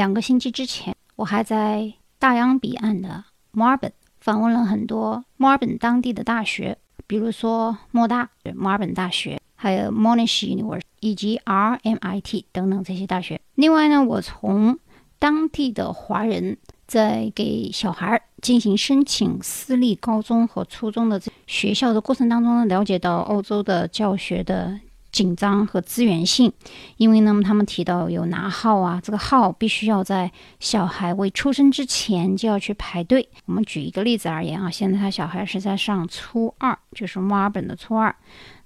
两个星期之前，我还在大洋彼岸的墨尔本访问了很多墨尔本当地的大学，比如说莫大、墨尔本大学，还有 Monash University 以及 RMIT 等等这些大学。另外呢，我从当地的华人在给小孩进行申请私立高中和初中的学校的过程当中呢，了解到欧洲的教学的。紧张和资源性，因为呢，他们提到有拿号啊，这个号必须要在小孩未出生之前就要去排队。我们举一个例子而言啊，现在他小孩是在上初二，就是墨尔本的初二。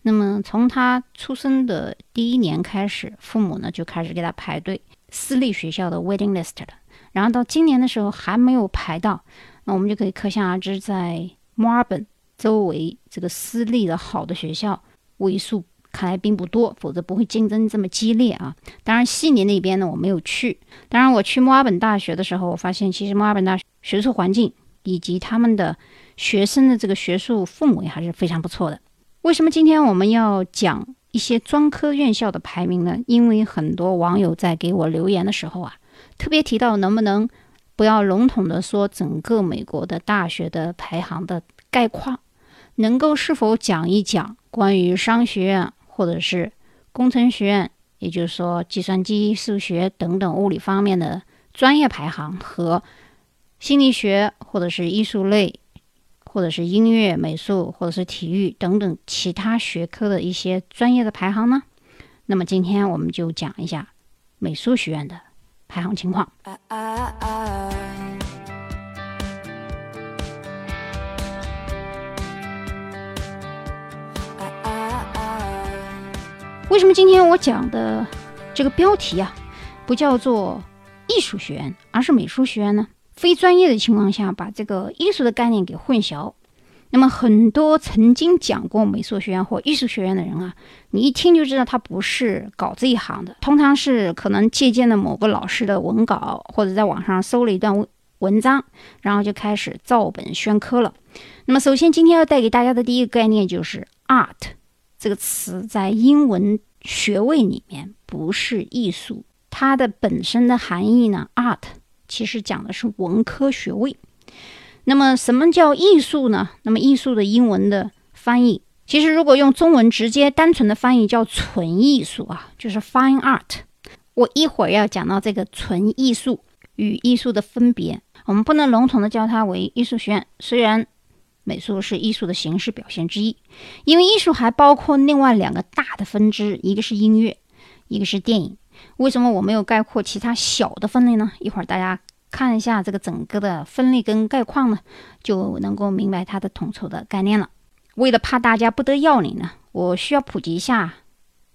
那么从他出生的第一年开始，父母呢就开始给他排队私立学校的 waiting list 了。然后到今年的时候还没有排到，那我们就可以可想而知，在墨尔本周围这个私立的好的学校为数。看来并不多，否则不会竞争这么激烈啊。当然，悉尼那边呢，我没有去。当然，我去墨尔本大学的时候，我发现其实墨尔本大学学术环境以及他们的学生的这个学术氛围还是非常不错的。为什么今天我们要讲一些专科院校的排名呢？因为很多网友在给我留言的时候啊，特别提到能不能不要笼统的说整个美国的大学的排行的概况，能够是否讲一讲关于商学院？或者是工程学院，也就是说计算机、数学等等物理方面的专业排行，和心理学或者是艺术类，或者是音乐、美术或者是体育等等其他学科的一些专业的排行呢？那么今天我们就讲一下美术学院的排行情况。为什么今天我讲的这个标题啊，不叫做艺术学院，而是美术学院呢？非专业的情况下，把这个艺术的概念给混淆。那么很多曾经讲过美术学院或艺术学院的人啊，你一听就知道他不是搞这一行的，通常是可能借鉴了某个老师的文稿，或者在网上搜了一段文章，然后就开始照本宣科了。那么首先今天要带给大家的第一个概念就是 art。这个词在英文学位里面不是艺术，它的本身的含义呢，art 其实讲的是文科学位。那么什么叫艺术呢？那么艺术的英文的翻译，其实如果用中文直接单纯的翻译叫纯艺术啊，就是 fine art。我一会儿要讲到这个纯艺术与艺术的分别，我们不能笼统的叫它为艺术学院，虽然。美术是艺术的形式表现之一，因为艺术还包括另外两个大的分支，一个是音乐，一个是电影。为什么我没有概括其他小的分类呢？一会儿大家看一下这个整个的分类跟概况呢，就能够明白它的统筹的概念了。为了怕大家不得要领呢，我需要普及一下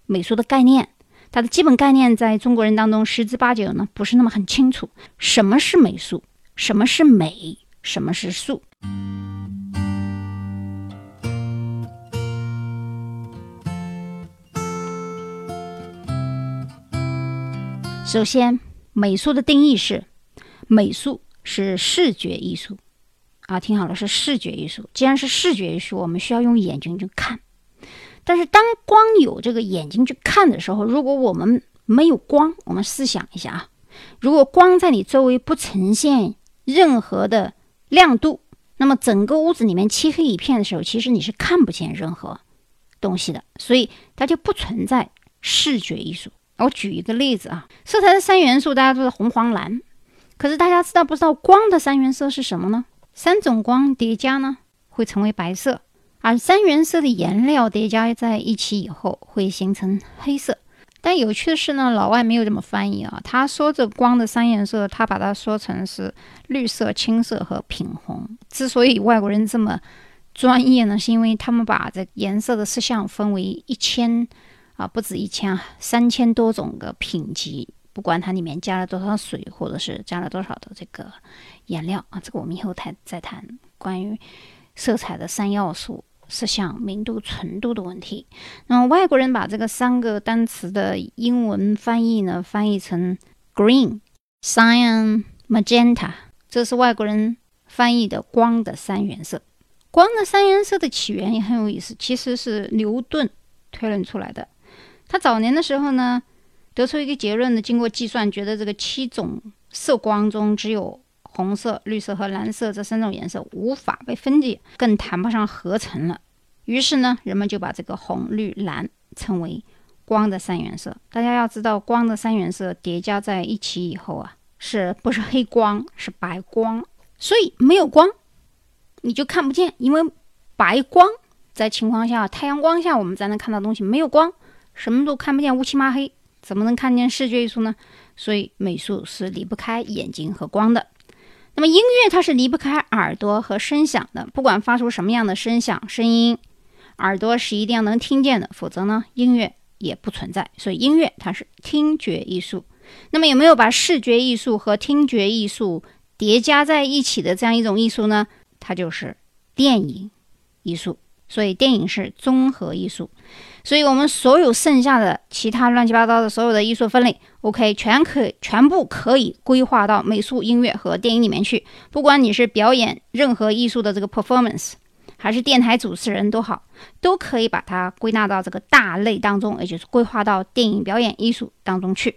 美术的概念。它的基本概念在中国人当中十之八九呢不是那么很清楚。什么是美术？什么是美？什么是术？首先，美术的定义是：美术是视觉艺术啊，听好了，是视觉艺术。既然是视觉艺术，我们需要用眼睛去看。但是，当光有这个眼睛去看的时候，如果我们没有光，我们试想一下啊，如果光在你周围不呈现任何的亮度，那么整个屋子里面漆黑一片的时候，其实你是看不见任何东西的，所以它就不存在视觉艺术。我举一个例子啊，色彩的三元素大家都是红、黄、蓝，可是大家知道不知道光的三原色是什么呢？三种光叠加呢会成为白色，而三原色的颜料叠加在一起以后会形成黑色。但有趣的是呢，老外没有这么翻译啊，他说这光的三原色，他把它说成是绿色、青色和品红。之所以外国人这么专业呢，是因为他们把这颜色的色相分为一千。啊，不止一千，三千多种的品级，不管它里面加了多少水，或者是加了多少的这个颜料啊，这个我们以后谈再谈关于色彩的三要素：色相、明度、纯度的问题。那么外国人把这个三个单词的英文翻译呢，翻译成 green、cyan、magenta，这是外国人翻译的光的三原色。光的三原色的起源也很有意思，其实是牛顿推论出来的。他早年的时候呢，得出一个结论呢，经过计算，觉得这个七种色光中只有红色、绿色和蓝色这三种颜色无法被分解，更谈不上合成了。于是呢，人们就把这个红、绿、蓝称为光的三原色。大家要知道，光的三原色叠加在一起以后啊，是不是黑光？是白光。所以没有光，你就看不见，因为白光在情况下，太阳光下我们才能看到东西。没有光，什么都看不见，乌漆嘛黑，怎么能看见视觉艺术呢？所以美术是离不开眼睛和光的。那么音乐它是离不开耳朵和声响的，不管发出什么样的声响、声音。耳朵是一定要能听见的，否则呢，音乐也不存在。所以音乐它是听觉艺术。那么有没有把视觉艺术和听觉艺术叠加在一起的这样一种艺术呢？它就是电影艺术。所以电影是综合艺术。所以我们所有剩下的其他乱七八糟的所有的艺术分类，OK，全可全部可以规划到美术、音乐和电影里面去。不管你是表演任何艺术的这个 performance。还是电台主持人都好，都可以把它归纳到这个大类当中，也就是规划到电影表演艺术当中去。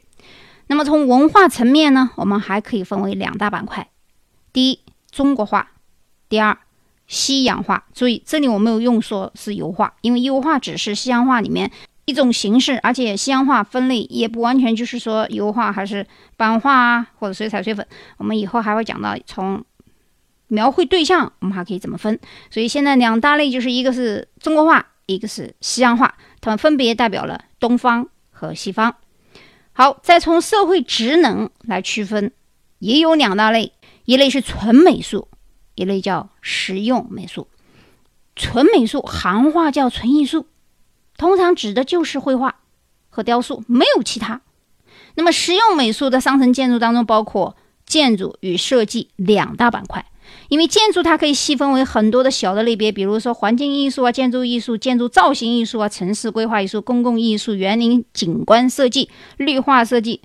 那么从文化层面呢，我们还可以分为两大板块：第一，中国画；第二，西洋画。注意，这里我没有用说是油画，因为油画只是西洋画里面一种形式，而且西洋画分类也不完全就是说油画还是版画啊，或者水彩水粉。我们以后还会讲到从。描绘对象，我们还可以怎么分？所以现在两大类就是一个是中国画，一个是西洋画，它们分别代表了东方和西方。好，再从社会职能来区分，也有两大类，一类是纯美术，一类叫实用美术。纯美术，行话叫纯艺术，通常指的就是绘画和雕塑，没有其他。那么实用美术的上层建筑当中，包括建筑与设计两大板块。因为建筑它可以细分为很多的小的类别，比如说环境艺术啊、建筑艺术、建筑造型艺术啊、城市规划艺术、公共艺术、园林景观设计、绿化设计。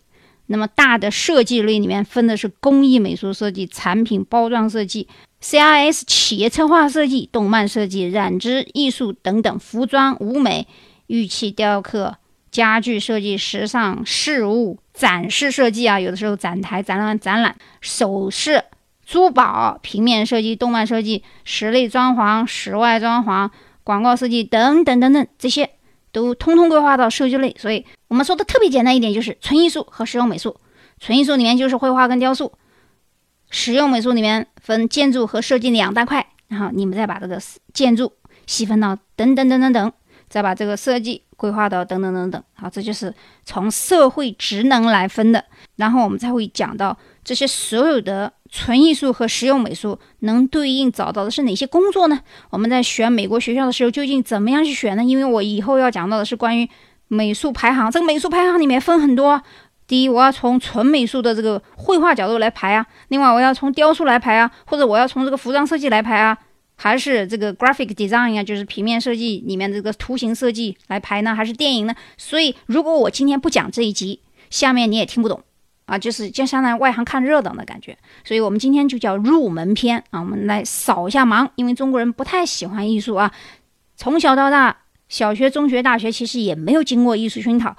那么大的设计类里面分的是工艺美术设计、产品包装设计、CRS 企业策划设计、动漫设计、染织艺术等等，服装、舞美、玉器雕刻、家具设计、时尚事物展示设计啊，有的时候展台、展览、展览、首饰。珠宝、平面设计、动漫设计、室内装潢、室外装潢、广告设计等等等等，这些都通通规划到设计类。所以我们说的特别简单一点，就是纯艺术和实用美术。纯艺术里面就是绘画跟雕塑，实用美术里面分建筑和设计两大块。然后你们再把这个建筑细分到等等等等等，再把这个设计规划到等等等等。好，这就是从社会职能来分的。然后我们才会讲到这些所有的。纯艺术和实用美术能对应找到的是哪些工作呢？我们在选美国学校的时候，究竟怎么样去选呢？因为我以后要讲到的是关于美术排行，这个美术排行里面分很多。第一，我要从纯美术的这个绘画角度来排啊；另外，我要从雕塑来排啊，或者我要从这个服装设计来排啊，还是这个 graphic design 啊，就是平面设计里面这个图形设计来排呢？还是电影呢？所以，如果我今天不讲这一集，下面你也听不懂。啊，就是就相当于外行看热闹的感觉，所以我们今天就叫入门篇啊，我们来扫一下盲，因为中国人不太喜欢艺术啊，从小到大，小学、中学、大学其实也没有经过艺术熏陶。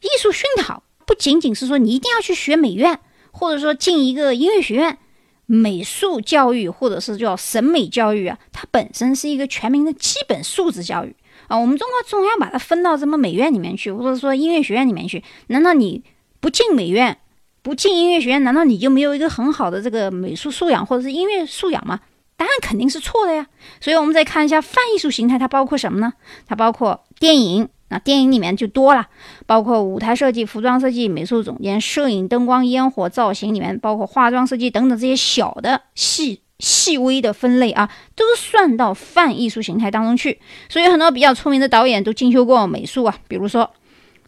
艺术熏陶不仅仅是说你一定要去学美院，或者说进一个音乐学院，美术教育或者是叫审美教育啊，它本身是一个全民的基本素质教育啊。我们中国总要把它分到什么美院里面去，或者说音乐学院里面去，难道你不进美院？不进音乐学院，难道你就没有一个很好的这个美术素养或者是音乐素养吗？答案肯定是错的呀。所以，我们再看一下泛艺术形态，它包括什么呢？它包括电影，那电影里面就多了，包括舞台设计、服装设计、美术总监、摄影、灯光、烟火、造型里面，包括化妆设计等等这些小的细细微的分类啊，都算到泛艺术形态当中去。所以，很多比较出名的导演都进修过美术啊，比如说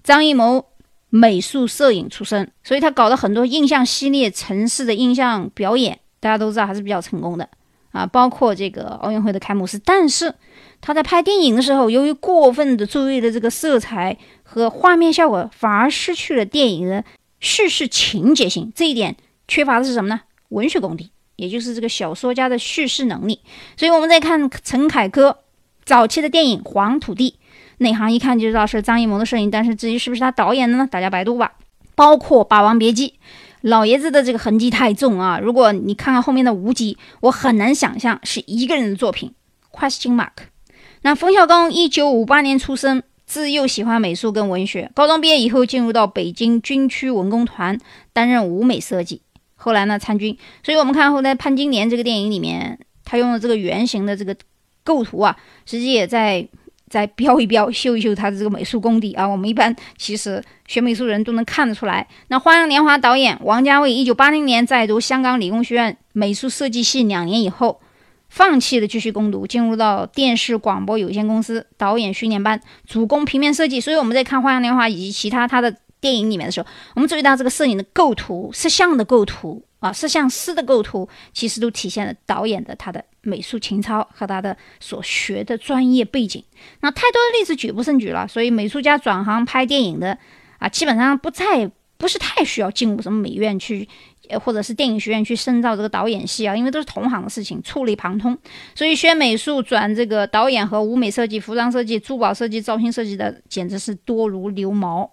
张艺谋。美术摄影出身，所以他搞了很多印象系列、城市的印象表演，大家都知道还是比较成功的啊。包括这个奥运会的开幕式，但是他在拍电影的时候，由于过分的注意的这个色彩和画面效果，反而失去了电影的叙事情节性。这一点缺乏的是什么呢？文学功底，也就是这个小说家的叙事能力。所以我们再看陈凯歌早期的电影《黄土地》。内行一看就知道是张艺谋的摄影，但是至于是不是他导演的呢？大家百度吧。包括《霸王别姬》，老爷子的这个痕迹太重啊！如果你看看后面的无极，我很难想象是一个人的作品。Question mark。那冯小刚一九五八年出生，自幼喜欢美术跟文学，高中毕业以后进入到北京军区文工团担任舞美设计，后来呢参军。所以我们看后来《潘金莲》这个电影里面，他用的这个圆形的这个构图啊，实际也在。再标一标，秀一秀他的这个美术功底啊！我们一般其实学美术人都能看得出来。那《花样年华》导演王家卫，一九八零年在读香港理工学院美术设计系两年以后，放弃了继续攻读，进入到电视广播有限公司导演训练班，主攻平面设计。所以我们在看《花样年华》以及其他他的电影里面的时候，我们注意到这个摄影的构图、摄像的构图。啊，摄像师的构图其实都体现了导演的他的美术情操和他的所学的专业背景。那太多的例子举不胜举了，所以美术家转行拍电影的啊，基本上不再不是太需要进入什么美院去，或者是电影学院去深造这个导演系啊，因为都是同行的事情，触类旁通。所以学美术转这个导演和舞美设计、服装设计、珠宝设计、造型设计的，简直是多如牛毛。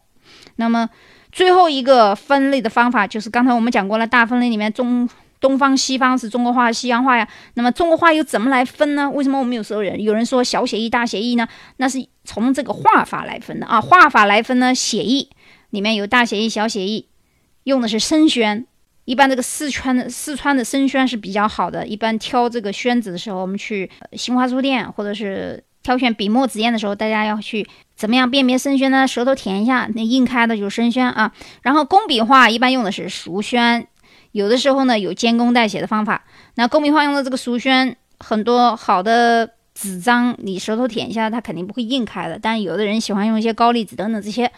那么。最后一个分类的方法就是刚才我们讲过了，大分类里面中东方西方是中国画西洋画呀。那么中国画又怎么来分呢？为什么我们有时候人有人说小写意大写意呢？那是从这个画法来分的啊。画法来分呢，写意里面有大写意、小写意，用的是生宣。一般这个四川的四川的生宣是比较好的。一般挑这个宣纸的时候，我们去新华书店或者是。挑选笔墨纸砚的时候，大家要去怎么样辨别生宣呢？舌头舔一下，那印开的就是生宣啊。然后工笔画一般用的是熟宣，有的时候呢有监工代写的方法。那工笔画用的这个熟宣，很多好的纸张你舌头舔一下，它肯定不会硬开的。但有的人喜欢用一些高丽纸等等这些。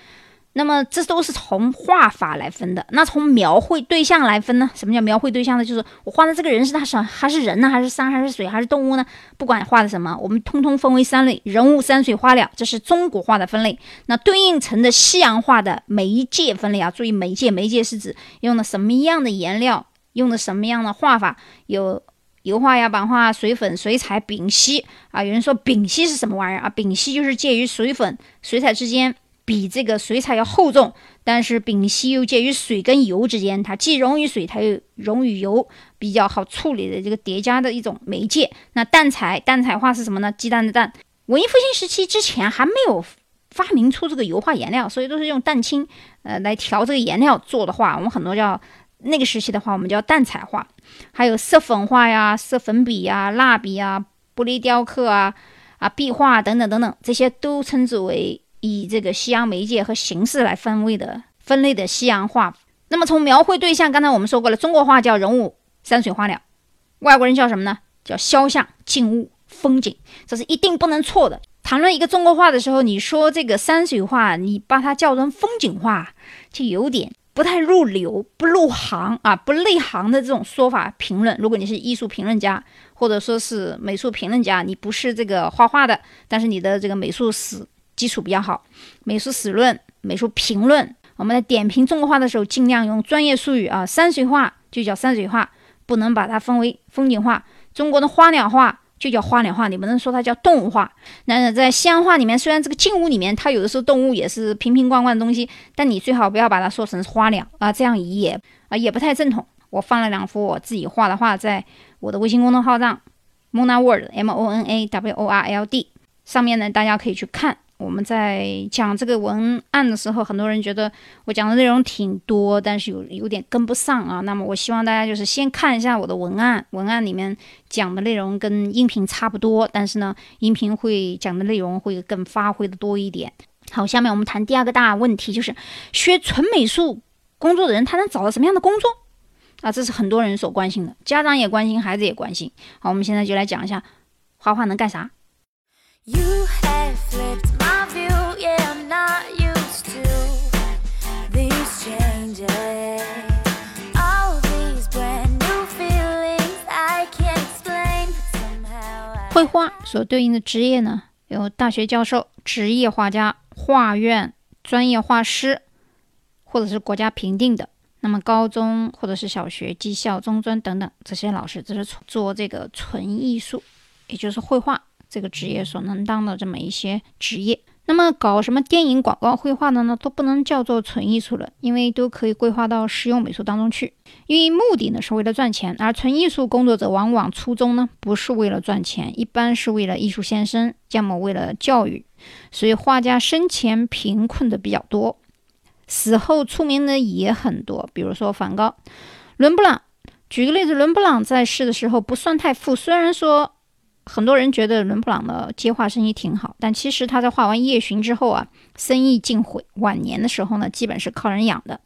那么这都是从画法来分的，那从描绘对象来分呢？什么叫描绘对象呢？就是我画的这个人是他什还是人呢？还是山还是水还是动物呢？不管画的什么，我们通通分为三类：人物、山水、花鸟，这是中国画的分类。那对应成的西洋画的媒介分类啊，注意媒介，媒介是指用的什么样的颜料，用的什么样的画法，有油画呀、版画、水粉、水彩、丙烯啊。有人说丙烯是什么玩意儿啊？丙烯就是介于水粉、水彩之间。比这个水彩要厚重，但是丙烯又介于水跟油之间，它既溶于水，它又溶于油，比较好处理的这个叠加的一种媒介。那淡彩，淡彩画是什么呢？鸡蛋的蛋。文艺复兴时期之前还没有发明出这个油画颜料，所以都是用蛋清呃来调这个颜料做的画。我们很多叫那个时期的话，我们叫淡彩画。还有色粉画呀、色粉笔呀、蜡笔呀、玻璃雕刻啊、啊壁画等等等等，这些都称之为。以这个西洋媒介和形式来分位的分类的西洋画，那么从描绘对象，刚才我们说过了，中国画叫人物、山水、花鸟，外国人叫什么呢？叫肖像、静物、风景，这是一定不能错的。谈论一个中国画的时候，你说这个山水画，你把它叫成风景画，就有点不太入流、不入行啊、不内行的这种说法评论。如果你是艺术评论家，或者说是美术评论家，你不是这个画画的，但是你的这个美术史。基础比较好，美术史论、美术评论，我们在点评中国画的时候，尽量用专业术语啊。山水画就叫山水画，不能把它分为风景画。中国的花鸟画就叫花鸟画，你不能说它叫动物画。那在西洋画里面，虽然这个静物里面它有的时候动物也是瓶瓶罐罐的东西，但你最好不要把它说成花鸟啊，这样也啊也不太正统。我放了两幅我自己画的画在我的微信公众号上，Mona World M O N A W O R L D 上面呢，大家可以去看。我们在讲这个文案的时候，很多人觉得我讲的内容挺多，但是有有点跟不上啊。那么我希望大家就是先看一下我的文案，文案里面讲的内容跟音频差不多，但是呢，音频会讲的内容会更发挥的多一点。好，下面我们谈第二个大问题，就是学纯美术工作的人他能找到什么样的工作啊？这是很多人所关心的，家长也关心，孩子也关心。好，我们现在就来讲一下画画能干啥。绘画所对应的职业呢，有大学教授、职业画家、画院专业画师，或者是国家评定的。那么高中或者是小学、技校、中专等等这些老师，这是做这个纯艺术，也就是绘画这个职业所能当的这么一些职业。那么搞什么电影广告绘画的呢，都不能叫做纯艺术了，因为都可以规划到实用美术当中去。因为目的呢是为了赚钱，而纯艺术工作者往往初衷呢不是为了赚钱，一般是为了艺术献身，要么为了教育。所以画家生前贫困的比较多，死后出名的也很多，比如说梵高、伦勃朗。举个例子，伦勃朗在世的时候不算太富，虽然说。很多人觉得伦勃朗的接画生意挺好，但其实他在画完《夜巡》之后啊，生意尽毁。晚年的时候呢，基本是靠人养的。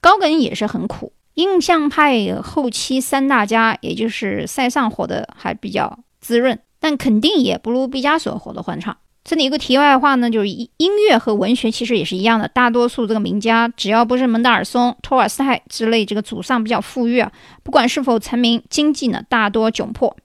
高更也是很苦。印象派后期三大家，也就是塞尚活得还比较滋润，但肯定也不如毕加索活得欢畅。这里有个题外话呢，就是音乐和文学其实也是一样的，大多数这个名家，只要不是门德尔松、托尔斯泰之类这个祖上比较富裕啊，不管是否成名，经济呢大多窘迫。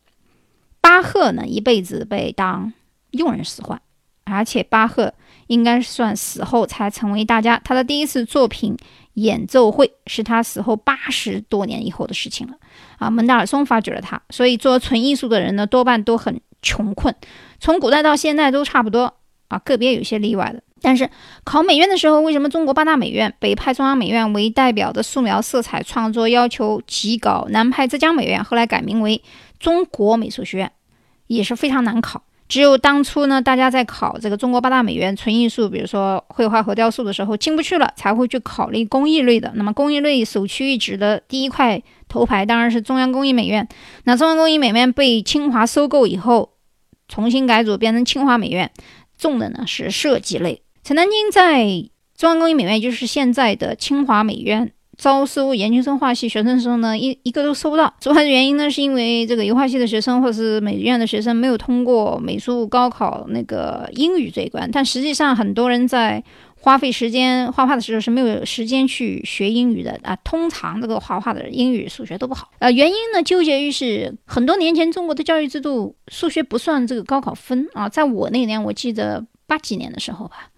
巴赫呢，一辈子被当佣人使唤，而且巴赫应该算死后才成为大家。他的第一次作品演奏会是他死后八十多年以后的事情了。啊，门德尔松发掘了他，所以做纯艺术的人呢，多半都很穷困，从古代到现在都差不多啊，个别有些例外的。但是考美院的时候，为什么中国八大美院，北派中央美院为代表的素描色彩创作要求极高，南派浙江美院后来改名为中国美术学院？也是非常难考，只有当初呢，大家在考这个中国八大美院纯艺术，比如说绘画和雕塑的时候进不去了，才会去考虑工艺类的。那么工艺类首屈一指的第一块头牌当然是中央工艺美院。那中央工艺美院被清华收购以后，重新改组变成清华美院，重的呢是设计类。陈丹青在中央工艺美院，就是现在的清华美院。招收研究生画系学生的时候呢，一一个都收不到。主要的原因呢，是因为这个油画系的学生或者是美院的学生没有通过美术高考那个英语这一关。但实际上，很多人在花费时间画画的时候是没有时间去学英语的啊。通常这个画画的英语、数学都不好。呃，原因呢，纠结于是很多年前中国的教育制度，数学不算这个高考分啊。在我那年，我记得八几年的时候吧，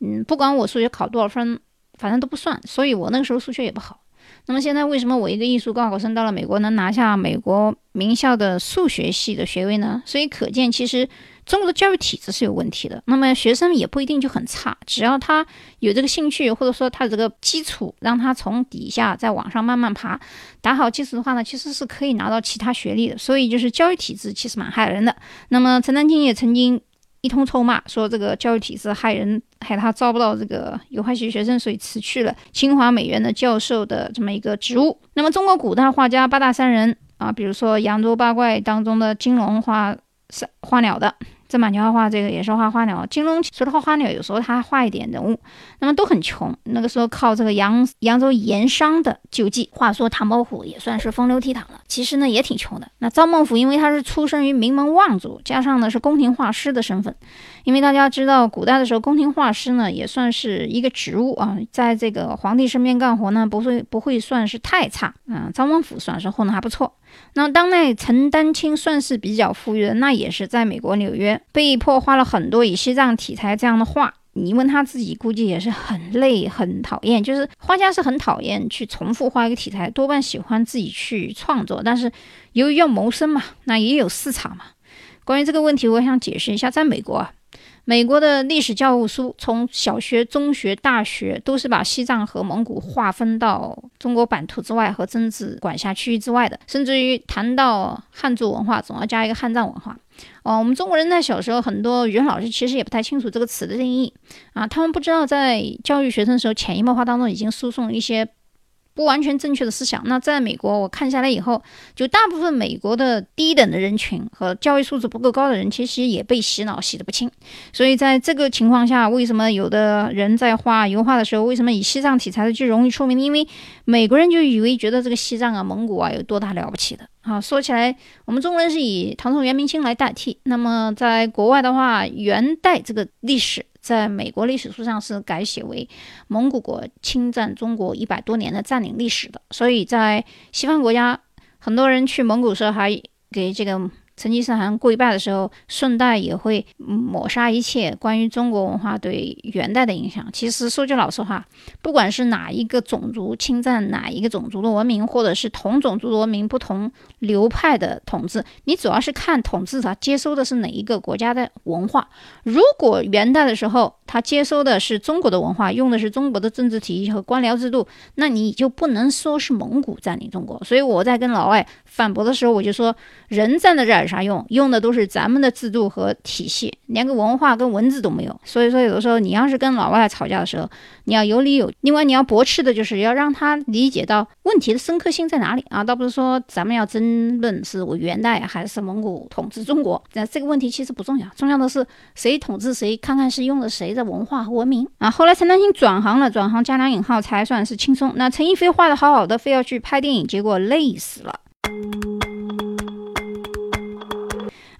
嗯，不管我数学考多少分。反正都不算，所以我那个时候数学也不好。那么现在为什么我一个艺术高考生到了美国能拿下美国名校的数学系的学位呢？所以可见，其实中国的教育体制是有问题的。那么学生也不一定就很差，只要他有这个兴趣，或者说他这个基础，让他从底下再往上慢慢爬，打好基础的话呢，其实是可以拿到其他学历的。所以就是教育体制其实蛮害人的。那么陈丹青也曾经。一通臭骂，说这个教育体制害人，害他招不到这个有画学学生，所以辞去了清华美院的教授的这么一个职务。那么，中国古代画家八大山人啊，比如说扬州八怪当中的金龙画花鸟的。郑板桥画这个也是画花鸟，金庸除了画花鸟，有时候他还画一点人物，那么都很穷。那个时候靠这个扬扬州盐商的救济。话说唐伯虎也算是风流倜傥了，其实呢也挺穷的。那赵孟俯因为他是出生于名门望族，加上呢是宫廷画师的身份，因为大家知道古代的时候宫廷画师呢也算是一个职务啊，在这个皇帝身边干活呢不会不会算是太差啊。赵孟俯算是混得还不错。那当代陈丹青算是比较富裕的，那也是在美国纽约被迫画了很多以西藏题材这样的画。你问他自己，估计也是很累、很讨厌。就是画家是很讨厌去重复画一个题材，多半喜欢自己去创作。但是由于要谋生嘛，那也有市场嘛。关于这个问题，我想解释一下，在美国啊。美国的历史教务书，从小学、中学、大学，都是把西藏和蒙古划分到中国版图之外和政治管辖区域之外的。甚至于谈到汉族文化，总要加一个汉藏文化。哦，我们中国人在小时候，很多语文老师其实也不太清楚这个词的定义啊，他们不知道在教育学生的时候，潜移默化当中已经输送一些。不完全正确的思想。那在美国，我看下来以后，就大部分美国的低等的人群和教育素质不够高的人，其实也被洗脑洗得不轻。所以在这个情况下，为什么有的人在画油画的时候，为什么以西藏题材的就容易出名？因为美国人就以为觉得这个西藏啊、蒙古啊有多大了不起的。好，说起来，我们中国人是以唐宋元明清来代替。那么在国外的话，元代这个历史。在美国历史书上是改写为蒙古国侵占中国一百多年的占领历史的，所以在西方国家，很多人去蒙古时候还给这个成吉思汗跪拜的时候，顺带也会抹杀一切关于中国文化对元代的影响。其实说句老实话，不管是哪一个种族侵占哪一个种族的文明，或者是同种族的文明不同流派的统治，你主要是看统治者接收的是哪一个国家的文化。如果元代的时候他接收的是中国的文化，用的是中国的政治体系和官僚制度，那你就不能说是蒙古占领中国。所以我在跟老外反驳的时候，我就说人站在这儿。有啥用？用的都是咱们的制度和体系，连个文化跟文字都没有。所以说，有的时候你要是跟老外吵架的时候，你要有理有。另外，你要驳斥的就是要让他理解到问题的深刻性在哪里啊，倒不是说咱们要争论是我元代还是蒙古统治中国。那这个问题其实不重要，重要的是谁统治谁，看看是用的谁的文化和文明啊。后来陈丹青转行了，转行加两引号才算是轻松。那陈逸飞画的好好的，非要去拍电影，结果累死了。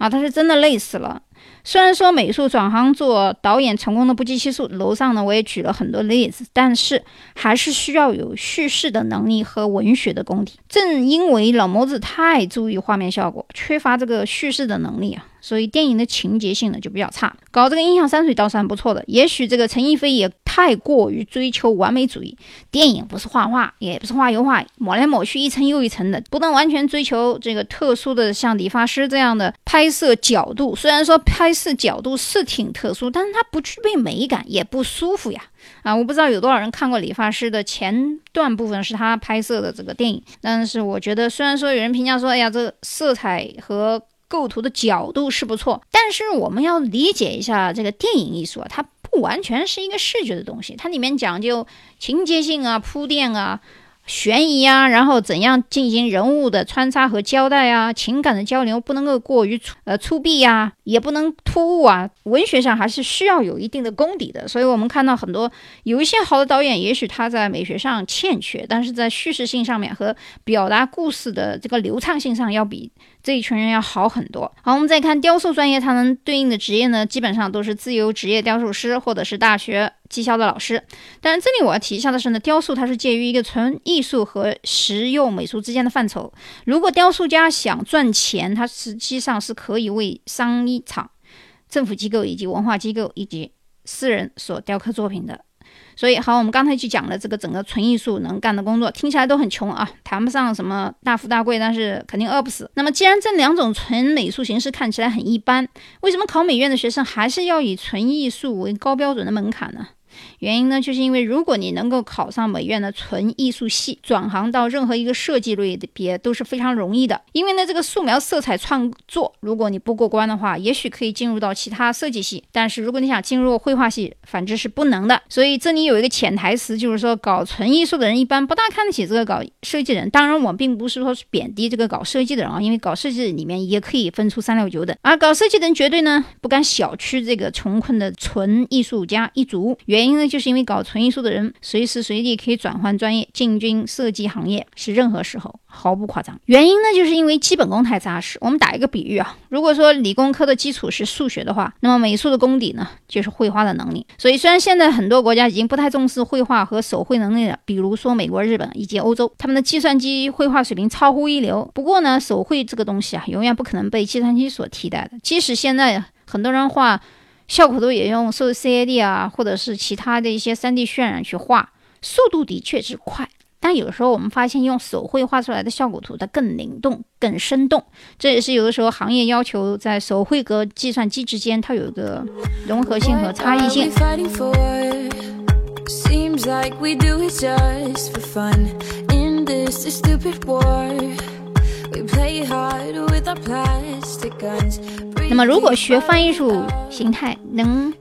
啊，他是真的累死了。虽然说美术转行做导演成功的不计其数，楼上呢我也举了很多例子，但是还是需要有叙事的能力和文学的功底。正因为老谋子太注意画面效果，缺乏这个叙事的能力啊。所以电影的情节性呢就比较差，搞这个印象山水倒是还不错的。也许这个陈逸飞也太过于追求完美主义，电影不是画画，也不是画油画，抹来抹去一层又一层的，不能完全追求这个特殊的像理发师这样的拍摄角度。虽然说拍摄角度是挺特殊，但是它不具备美感，也不舒服呀。啊，我不知道有多少人看过理发师的前段部分是他拍摄的这个电影，但是我觉得虽然说有人评价说，哎呀，这色彩和构图的角度是不错，但是我们要理解一下这个电影艺术啊，它不完全是一个视觉的东西，它里面讲究情节性啊、铺垫啊。悬疑啊，然后怎样进行人物的穿插和交代啊？情感的交流不能够过于粗呃粗鄙呀，也不能突兀啊。文学上还是需要有一定的功底的。所以我们看到很多有一些好的导演，也许他在美学上欠缺，但是在叙事性上面和表达故事的这个流畅性上，要比这一群人要好很多。好，我们再看雕塑专业，它能对应的职业呢，基本上都是自由职业雕塑师或者是大学。技校的老师，但是这里我要提一下的是呢，雕塑它是介于一个纯艺术和实用美术之间的范畴。如果雕塑家想赚钱，他实际上是可以为商场、政府机构以及文化机构以及私人所雕刻作品的。所以，好，我们刚才就讲了这个整个纯艺术能干的工作，听起来都很穷啊，谈不上什么大富大贵，但是肯定饿不死。那么，既然这两种纯美术形式看起来很一般，为什么考美院的学生还是要以纯艺术为高标准的门槛呢？原因呢，就是因为如果你能够考上美院的纯艺术系，转行到任何一个设计类别都是非常容易的。因为呢，这个素描色彩创作，如果你不过关的话，也许可以进入到其他设计系。但是如果你想进入绘画系，反之是不能的。所以这里有一个潜台词，就是说搞纯艺术的人一般不大看得起这个搞设计人。当然，我并不是说是贬低这个搞设计的人啊，因为搞设计里面也可以分出三六九等，而搞设计的人绝对呢不敢小觑这个穷困的纯艺术家一族。原因呢？就是因为搞纯艺术的人，随时随地可以转换专业进军设计行业，是任何时候毫不夸张。原因呢，就是因为基本功太扎实。我们打一个比喻啊，如果说理工科的基础是数学的话，那么美术的功底呢，就是绘画的能力。所以，虽然现在很多国家已经不太重视绘画和手绘能力了，比如说美国、日本以及欧洲，他们的计算机绘画水平超乎一流。不过呢，手绘这个东西啊，永远不可能被计算机所替代的。即使现在很多人画。效果图也用受 CAD 啊，或者是其他的一些 3D 渲染去画，速度的确是快。但有时候我们发现用手绘画出来的效果图它更灵动、更生动。这也是有的时候行业要求在手绘和计算机之间它有一个融合性和差异性。那么，如果学翻译术形态，能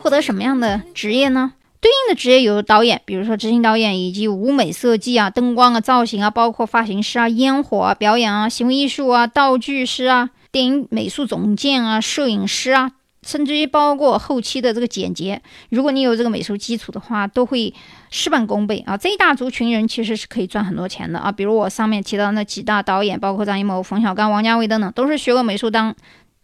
获得什么样的职业呢？对应的职业有导演，比如说执行导演，以及舞美设计啊、灯光啊、造型啊，包括发型师啊、烟火啊、表演啊、行为艺术啊、道具师啊、电影美术总监啊、摄影师啊。甚至于包括后期的这个剪辑，如果你有这个美术基础的话，都会事半功倍啊！这一大族群人其实是可以赚很多钱的啊！比如我上面提到那几大导演，包括张艺谋、冯小刚、王家卫等等，都是学过美术当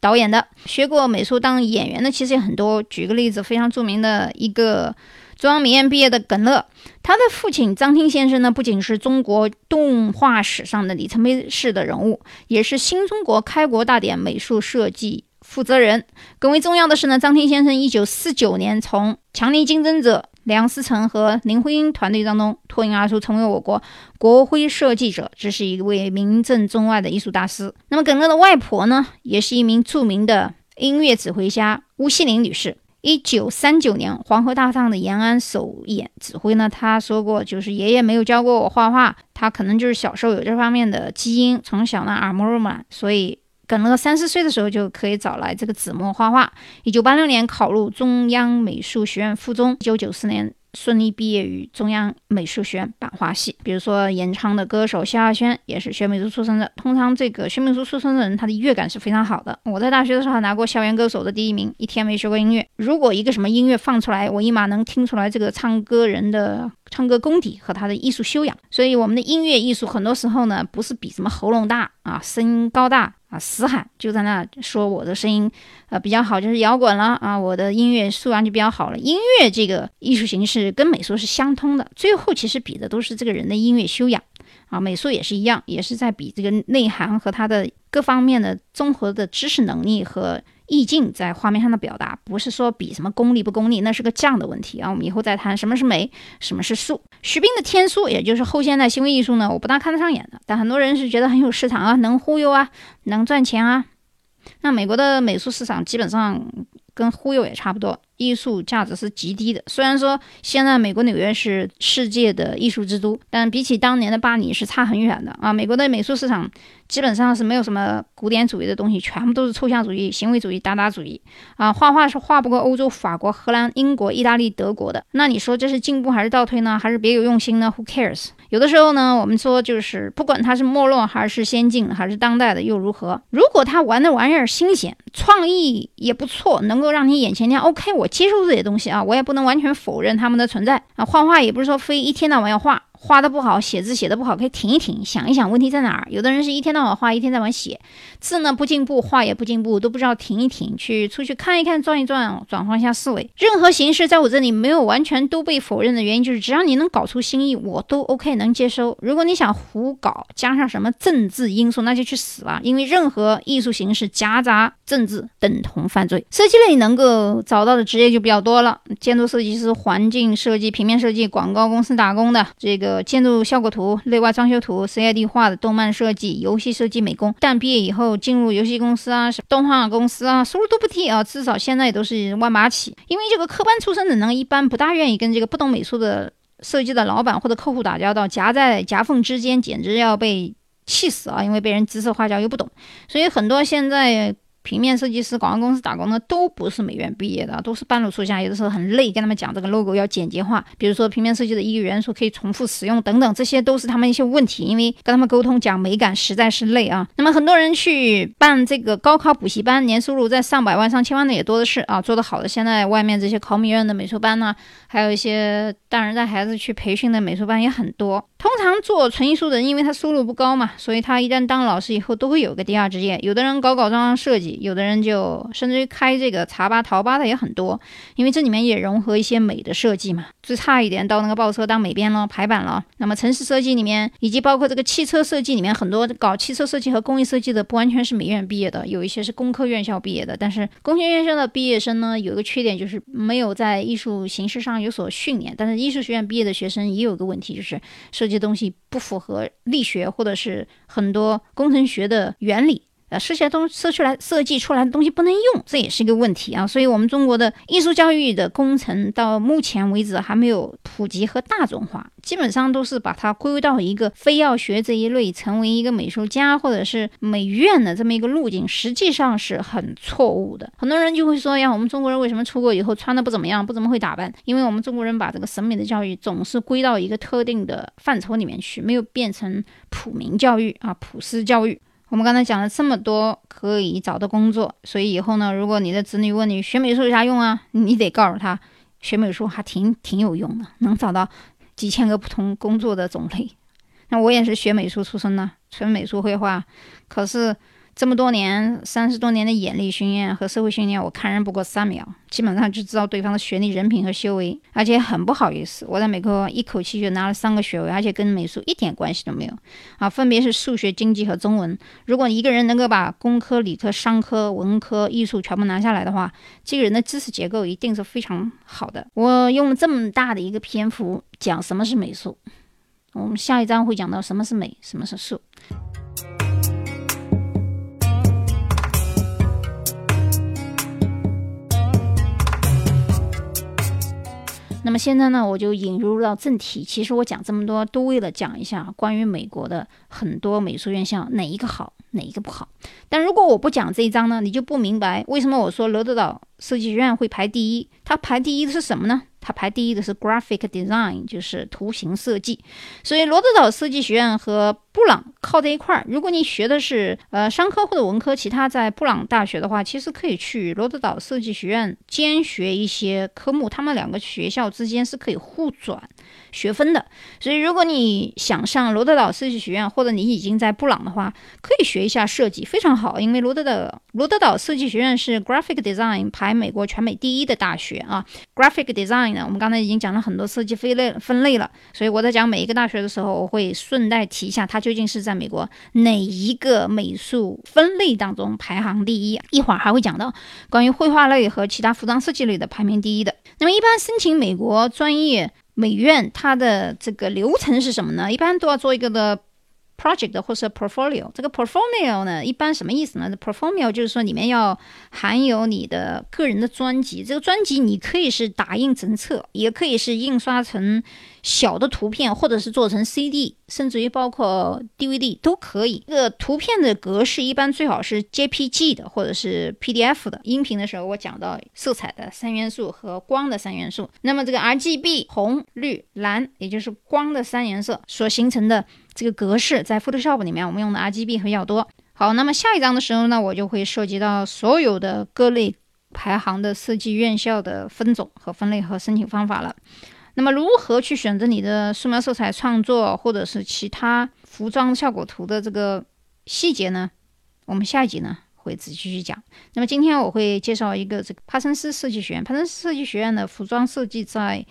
导演的，学过美术当演员的其实也很多。举个例子，非常著名的一个。中央美院毕业的耿乐，他的父亲张汀先生呢，不仅是中国动画史上的里程碑式的人物，也是新中国开国大典美术设计负责人。更为重要的是呢，张厅先生一九四九年从强力竞争者梁思成和林徽因团队当中脱颖而出，成为我国国徽设计者，这是一位名震中外的艺术大师。那么，耿乐的外婆呢，也是一名著名的音乐指挥家巫西林女士。一九三九年，黄河大唱的延安首演指挥呢，他说过，就是爷爷没有教过我画画，他可能就是小时候有这方面的基因，从小呢耳濡目染，所以耿乐三四岁的时候就可以找来这个子墨画画。一九八六年考入中央美术学院附中，一九九四年。顺利毕业于中央美术学院版画系。比如说，演唱的歌手萧亚轩也是学美术出身的。通常，这个学美术出身的人，他的乐感是非常好的。我在大学的时候拿过校园歌手的第一名，一天没学过音乐。如果一个什么音乐放出来，我立马能听出来这个唱歌人的唱歌功底和他的艺术修养。所以，我们的音乐艺术很多时候呢，不是比什么喉咙大啊，声音高大。啊，死喊就在那说我的声音，呃，比较好，就是摇滚了啊，我的音乐素养就比较好了。音乐这个艺术形式跟美术是相通的，最后其实比的都是这个人的音乐修养啊。美术也是一样，也是在比这个内涵和他的各方面的综合的知识能力和。意境在画面上的表达，不是说比什么功利不功利，那是个匠的问题啊。我们以后再谈什么是美，什么是术。徐冰的天书，也就是后现代行为艺术呢，我不大看得上眼的，但很多人是觉得很有市场啊，能忽悠啊，能赚钱啊。那美国的美术市场基本上跟忽悠也差不多。艺术价值是极低的。虽然说现在美国纽约是世界的艺术之都，但比起当年的巴黎是差很远的啊！美国的美术市场基本上是没有什么古典主义的东西，全部都是抽象主义、行为主义、达达主义啊！画画是画不过欧洲、法国、荷兰、英国、意大利、德国的。那你说这是进步还是倒退呢？还是别有用心呢？Who cares？有的时候呢，我们说就是不管它是没落还是先进还是当代的又如何？如果他玩的玩意儿新鲜、创意也不错，能够让你眼前亮，OK，我。我接受这些东西啊，我也不能完全否认他们的存在啊。画画也不是说非一天到晚要画。画的不好，写字写的不好，可以停一停，想一想问题在哪儿。有的人是一天到晚画，一天到晚写字呢，不进步，画也不进步，都不知道停一停，去出去看一看，转一转，转换一下思维。任何形式在我这里没有完全都被否认的原因，就是只要你能搞出新意，我都 OK 能接收。如果你想胡搞，加上什么政治因素，那就去死吧。因为任何艺术形式夹杂政治等同犯罪。设计类能够找到的职业就比较多了，建筑设计师、环境设计、平面设计、广告公司打工的这个。建筑效果图、内外装修图、CAD 画的动漫设计、游戏设计、美工，但毕业以后进入游戏公司啊、动画公司啊，收入都不低啊，至少现在也都是万八起。因为这个科班出身的人一般不大愿意跟这个不懂美术的设计的老板或者客户打交道，夹在夹缝之间，简直要被气死啊！因为被人指手画脚又不懂，所以很多现在。平面设计师、广告公司打工的都不是美院毕业的，都是半路出家。有的时候很累，跟他们讲这个 logo 要简洁化，比如说平面设计的一个元素可以重复使用等等，这些都是他们一些问题。因为跟他们沟通讲美感实在是累啊。那么很多人去办这个高考补习班，年收入在上百万、上千万的也多的是啊。做得好的，现在外面这些考美院的美术班呢，还有一些大人带孩子去培训的美术班也很多。通常做纯艺术的人，因为他收入不高嘛，所以他一旦当老师以后，都会有个第二职业。有的人搞搞装装设计，有的人就甚至于开这个茶吧、淘吧的也很多，因为这里面也融合一些美的设计嘛。最差一点到那个报社当美编了、排版了。那么城市设计里面，以及包括这个汽车设计里面，很多搞汽车设计和工艺设计的，不完全是美院毕业的，有一些是工科院校毕业的。但是工学院校的毕业生呢，有一个缺点就是没有在艺术形式上有所训练。但是艺术学院毕业的学生也有个问题，就是设计这些东西不符合力学或者是很多工程学的原理。呃，设计东设出来设计出来的东西不能用，这也是一个问题啊。所以，我们中国的艺术教育的工程到目前为止还没有普及和大众化，基本上都是把它归到一个非要学这一类，成为一个美术家或者是美院的这么一个路径，实际上是很错误的。很多人就会说呀，我们中国人为什么出国以后穿的不怎么样，不怎么会打扮？因为我们中国人把这个审美的教育总是归到一个特定的范畴里面去，没有变成普民教育啊，普世教育。我们刚才讲了这么多可以找的工作，所以以后呢，如果你的子女问你学美术有啥用啊，你得告诉他，学美术还挺挺有用的，能找到几千个不同工作的种类。那我也是学美术出身的，纯美术绘画，可是这么多年，三十多年的眼力训练和社会训练，我看人不过三秒，基本上就知道对方的学历、人品和修为。而且很不好意思，我在美国一口气就拿了三个学位，而且跟美术一点关系都没有啊，分别是数学、经济和中文。如果一个人能够把工科、理科、商科、文科、艺术全部拿下来的话，这个人的知识结构一定是非常好的。我用了这么大的一个篇幅讲什么是美术。我们下一章会讲到什么是美，什么是术。那么现在呢，我就引入到正题。其实我讲这么多，都为了讲一下关于美国的很多美术院校哪一个好，哪一个不好。但如果我不讲这一章呢，你就不明白为什么我说罗德岛设计学院会排第一。它排第一的是什么呢？它排第一的是 graphic design，就是图形设计。所以罗德岛设计学院和布朗靠在一块儿。如果你学的是呃商科或者文科，其他在布朗大学的话，其实可以去罗德岛设计学院兼学一些科目。他们两个学校之间是可以互转学分的。所以如果你想上罗德岛设计学院，或者你已经在布朗的话，可以学一下设计，非常好。因为罗德岛罗德岛设计学院是 graphic design 排美国全美第一的大学啊，graphic design 呢。我们刚才已经讲了很多设计分类分类了，所以我在讲每一个大学的时候，我会顺带提一下它究竟是在美国哪一个美术分类当中排行第一。一会儿还会讲到关于绘画类和其他服装设计类的排名第一的。那么一般申请美国专业美院，它的这个流程是什么呢？一般都要做一个的。Project 或是 portfolio，这个 portfolio 呢，一般什么意思呢？portfolio 就是说里面要含有你的个人的专辑，这个专辑你可以是打印成册，也可以是印刷成小的图片，或者是做成 CD，甚至于包括 DVD 都可以。这个图片的格式一般最好是 JPG 的，或者是 PDF 的。音频的时候我讲到色彩的三元素和光的三元素，那么这个 RGB 红、绿、蓝，也就是光的三颜色所形成的。这个格式在 Photoshop 里面，我们用的 RGB 会比较多。好，那么下一章的时候呢，我就会涉及到所有的各类排行的设计院校的分种和分类和申请方法了。那么如何去选择你的素描色彩创作，或者是其他服装效果图的这个细节呢？我们下一集呢会仔细去讲。那么今天我会介绍一个这个帕森斯设计学院。帕森斯设计学院的服装设计在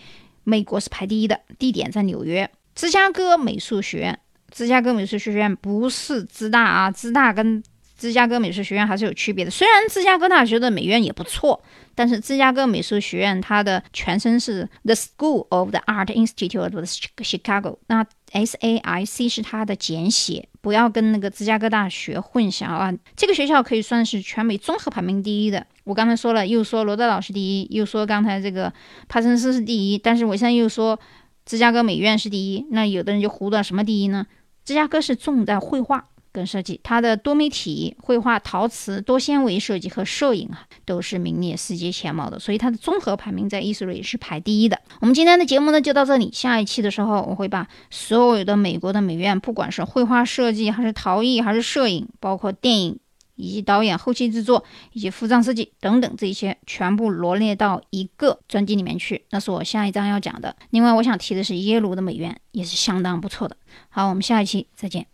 美国是排第一的，地点在纽约，芝加哥美术学院。芝加哥美术学院不是芝大啊，芝大跟芝加哥美术学院还是有区别的。虽然芝加哥大学的美院也不错，但是芝加哥美术学院它的全称是 The School of the Art Institute of Chicago，那 S A I C 是它的简写，不要跟那个芝加哥大学混淆啊。这个学校可以算是全美综合排名第一的。我刚才说了，又说罗德老师第一，又说刚才这个帕森斯是第一，但是我现在又说芝加哥美院是第一，那有的人就糊涂到什么第一呢？芝加哥是重在绘画跟设计，它的多媒体绘画、陶瓷、多纤维设计和摄影啊，都是名列世界前茅的，所以它的综合排名在艺术类是排第一的。我们今天的节目呢就到这里，下一期的时候我会把所有的美国的美院，不管是绘画设计还是陶艺还是摄影，包括电影以及导演、后期制作以及服装设计等等这些，全部罗列到一个专辑里面去。那是我下一章要讲的。另外，我想提的是耶鲁的美院也是相当不错的。好，我们下一期再见。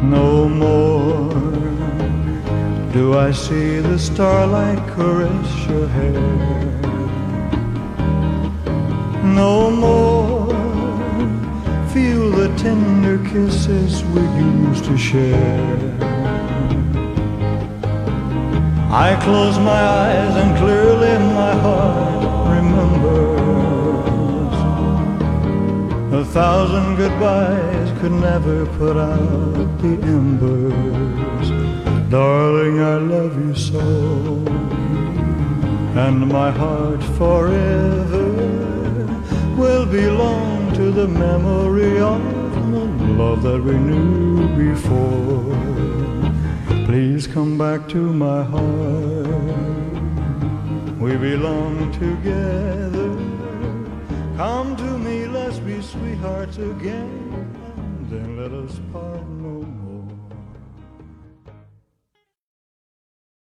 No more do I see the starlight caress your hair. No more. Tender kisses we used to share. I close my eyes and clearly my heart remembers. A thousand goodbyes could never put out the embers. Darling, I love you so. And my heart forever will belong to the memory of love that we knew before. Please come back to my heart. We belong together. Come to me, let's be sweethearts again,